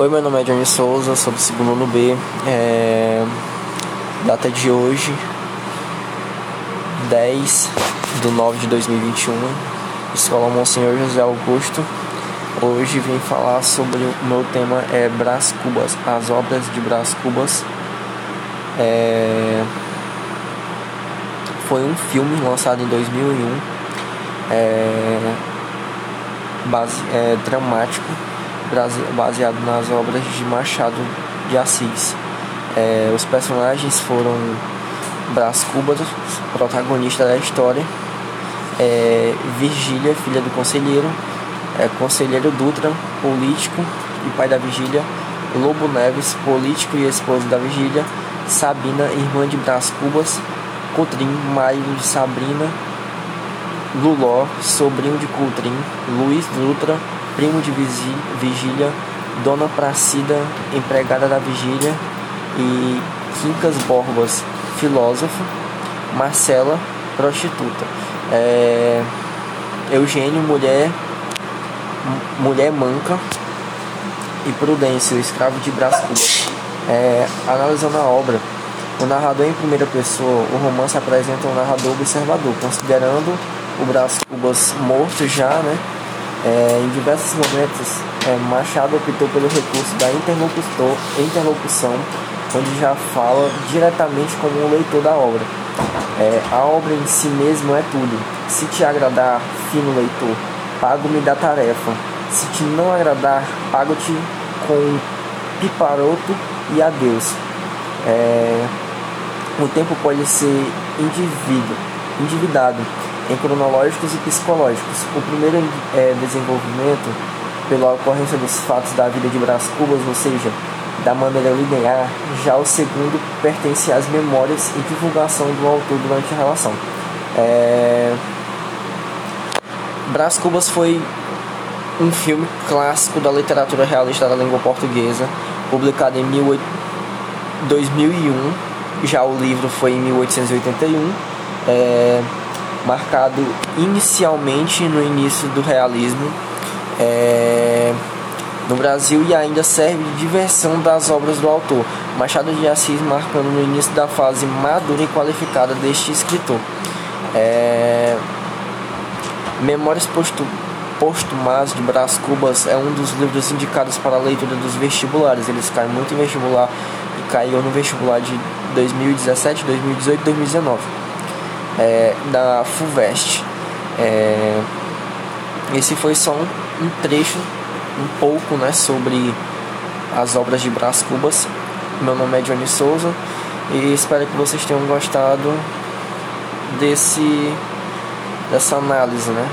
Oi, meu nome é Johnny Souza, sou do segundo ano B. É... Data de hoje, 10 de 9 de 2021, Escola Monsenhor José Augusto. Hoje vim falar sobre o meu tema é Brás Cubas, as obras de Brás Cubas. É... Foi um filme lançado em 2001, é... Base... é dramático baseado nas obras de Machado de Assis. É, os personagens foram Brás Cubas, protagonista da história, é, Virgília, filha do conselheiro, é, conselheiro Dutra, político e pai da Virgília, Lobo Neves, político e esposo da Virgília, Sabina, irmã de Brás Cubas, Cotrim, marido de Sabrina, Luló, sobrinho de Coutrin, Luiz Dutra, primo de Vigília, Dona Pracida, empregada da Vigília, e Quincas Borbas, filósofo, Marcela, prostituta, é, Eugênio, mulher, mulher manca, e Prudêncio, escravo de Cubas. É, analisando a obra, o narrador em primeira pessoa, o romance apresenta um narrador observador, considerando o Brás Cubas morto já, né? É, em diversos momentos, é, Machado optou pelo recurso da interlocução, onde já fala diretamente como um leitor da obra. É, a obra em si mesmo é tudo. Se te agradar, fino leitor, pago-me da tarefa. Se te não agradar, pago-te com piparoto e adeus. É, o tempo pode ser indivíduo, endividado em cronológicos e psicológicos. O primeiro é desenvolvimento pela ocorrência dos fatos da vida de Brás Cubas, ou seja, da maneira linear, já o segundo pertence às memórias e divulgação do autor durante a relação. É... Brás Cubas foi um filme clássico da literatura realista da língua portuguesa, publicado em 2001. Já o livro foi em 1881. É marcado inicialmente no início do realismo é, no Brasil e ainda serve de diversão das obras do autor. Machado de Assis marcando no início da fase madura e qualificada deste escritor. É, Memórias Póstumas de Brás Cubas é um dos livros indicados para a leitura dos vestibulares. Eles caem muito em vestibular e caiu no vestibular de 2017, 2018 e 2019 é, da FUVEST. É, esse foi só um, um, trecho, um pouco, né, sobre as obras de Brás Cubas. Meu nome é Johnny Souza e espero que vocês tenham gostado desse dessa análise, né?